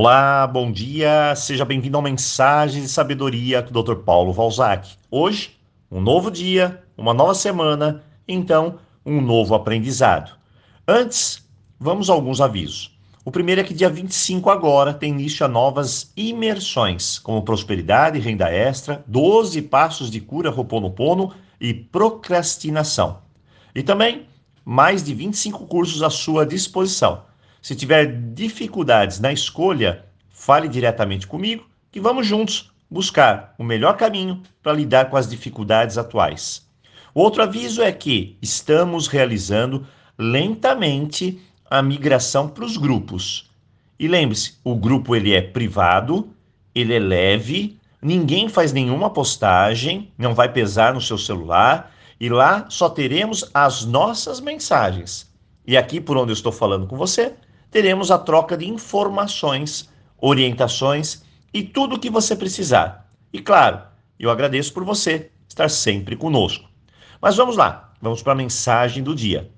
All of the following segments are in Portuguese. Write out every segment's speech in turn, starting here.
Olá, bom dia, seja bem-vindo ao Mensagem de Sabedoria do Dr. Paulo Valzac. Hoje, um novo dia, uma nova semana, então, um novo aprendizado. Antes, vamos a alguns avisos. O primeiro é que dia 25 agora tem início a novas imersões, como prosperidade, renda extra, 12 passos de cura Roponopono e procrastinação. E também mais de 25 cursos à sua disposição. Se tiver dificuldades na escolha, fale diretamente comigo que vamos juntos buscar o melhor caminho para lidar com as dificuldades atuais. Outro aviso é que estamos realizando lentamente a migração para os grupos. E lembre-se, o grupo ele é privado, ele é leve, ninguém faz nenhuma postagem, não vai pesar no seu celular, e lá só teremos as nossas mensagens. E aqui por onde eu estou falando com você, teremos a troca de informações, orientações e tudo o que você precisar. E claro, eu agradeço por você estar sempre conosco. Mas vamos lá, vamos para a mensagem do dia.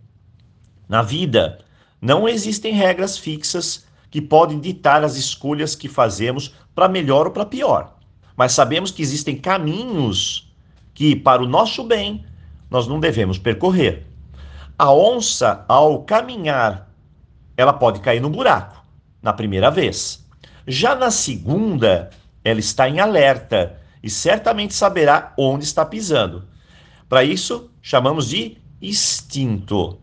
Na vida, não existem regras fixas que podem ditar as escolhas que fazemos para melhor ou para pior. Mas sabemos que existem caminhos que, para o nosso bem, nós não devemos percorrer. A onça, ao caminhar ela pode cair no buraco na primeira vez. Já na segunda, ela está em alerta e certamente saberá onde está pisando. Para isso, chamamos de instinto.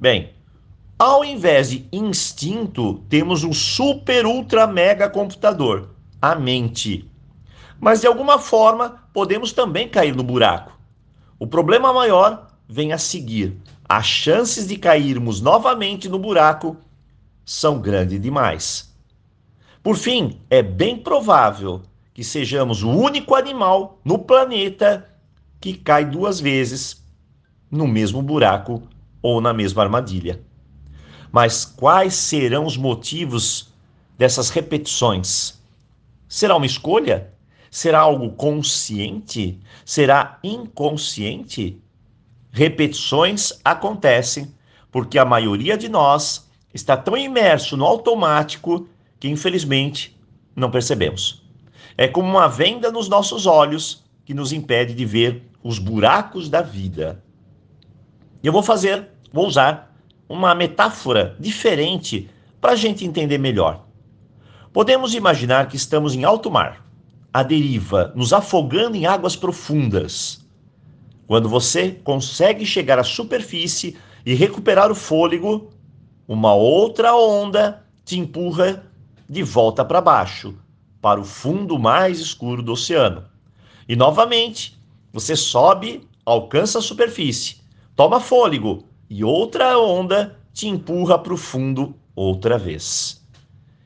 Bem, ao invés de instinto, temos um super ultra mega computador, a mente. Mas de alguma forma, podemos também cair no buraco. O problema maior vem a seguir as chances de cairmos novamente no buraco são grandes demais. Por fim, é bem provável que sejamos o único animal no planeta que cai duas vezes no mesmo buraco ou na mesma armadilha. Mas quais serão os motivos dessas repetições? Será uma escolha? Será algo consciente? Será inconsciente? Repetições acontecem porque a maioria de nós está tão imerso no automático que, infelizmente, não percebemos. É como uma venda nos nossos olhos que nos impede de ver os buracos da vida. Eu vou fazer, vou usar uma metáfora diferente para a gente entender melhor. Podemos imaginar que estamos em alto mar, à deriva, nos afogando em águas profundas. Quando você consegue chegar à superfície e recuperar o fôlego, uma outra onda te empurra de volta para baixo, para o fundo mais escuro do oceano. E novamente, você sobe, alcança a superfície, toma fôlego e outra onda te empurra para o fundo outra vez.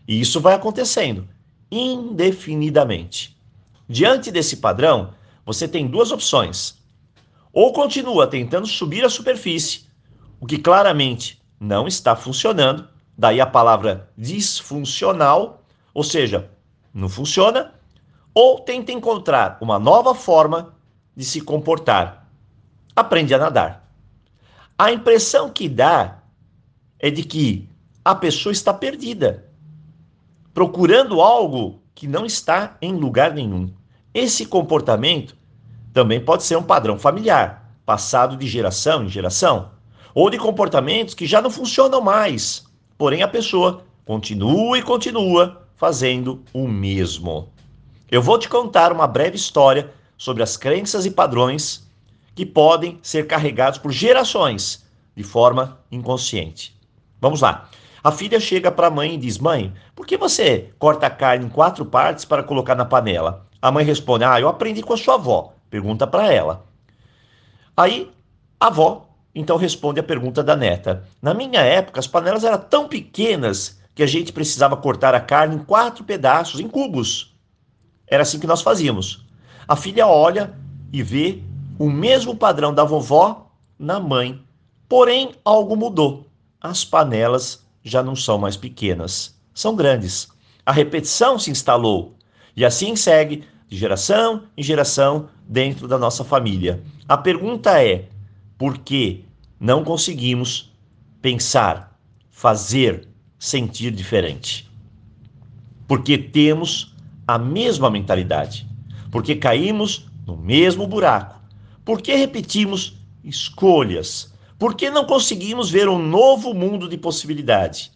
E isso vai acontecendo indefinidamente. Diante desse padrão, você tem duas opções ou continua tentando subir a superfície, o que claramente não está funcionando, daí a palavra disfuncional, ou seja, não funciona, ou tenta encontrar uma nova forma de se comportar. Aprende a nadar. A impressão que dá é de que a pessoa está perdida, procurando algo que não está em lugar nenhum. Esse comportamento também pode ser um padrão familiar, passado de geração em geração, ou de comportamentos que já não funcionam mais, porém a pessoa continua e continua fazendo o mesmo. Eu vou te contar uma breve história sobre as crenças e padrões que podem ser carregados por gerações de forma inconsciente. Vamos lá. A filha chega para a mãe e diz: Mãe, por que você corta a carne em quatro partes para colocar na panela? A mãe responde: Ah, eu aprendi com a sua avó. Pergunta para ela. Aí a avó então responde a pergunta da neta. Na minha época, as panelas eram tão pequenas que a gente precisava cortar a carne em quatro pedaços, em cubos. Era assim que nós fazíamos. A filha olha e vê o mesmo padrão da vovó na mãe. Porém, algo mudou. As panelas já não são mais pequenas, são grandes. A repetição se instalou. E assim segue de geração em geração dentro da nossa família. A pergunta é: por que não conseguimos pensar, fazer, sentir diferente? Porque temos a mesma mentalidade. Porque caímos no mesmo buraco. Porque repetimos escolhas. Porque não conseguimos ver um novo mundo de possibilidade.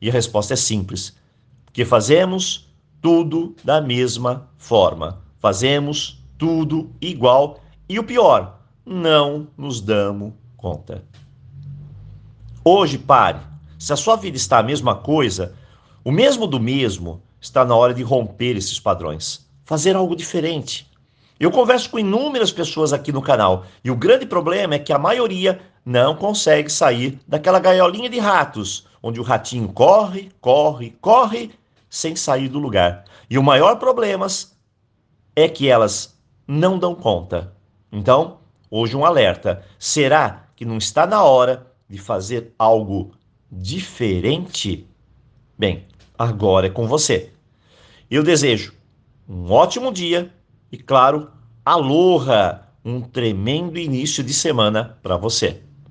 E a resposta é simples: porque fazemos tudo da mesma forma. Fazemos tudo igual e o pior, não nos damos conta. Hoje, pare. Se a sua vida está a mesma coisa, o mesmo do mesmo, está na hora de romper esses padrões, fazer algo diferente. Eu converso com inúmeras pessoas aqui no canal e o grande problema é que a maioria não consegue sair daquela gaiolinha de ratos, onde o ratinho corre, corre, corre sem sair do lugar. E o maior problema é que elas não dão conta. Então, hoje um alerta: será que não está na hora de fazer algo diferente? Bem, agora é com você. Eu desejo um ótimo dia e, claro, aloha! Um tremendo início de semana para você.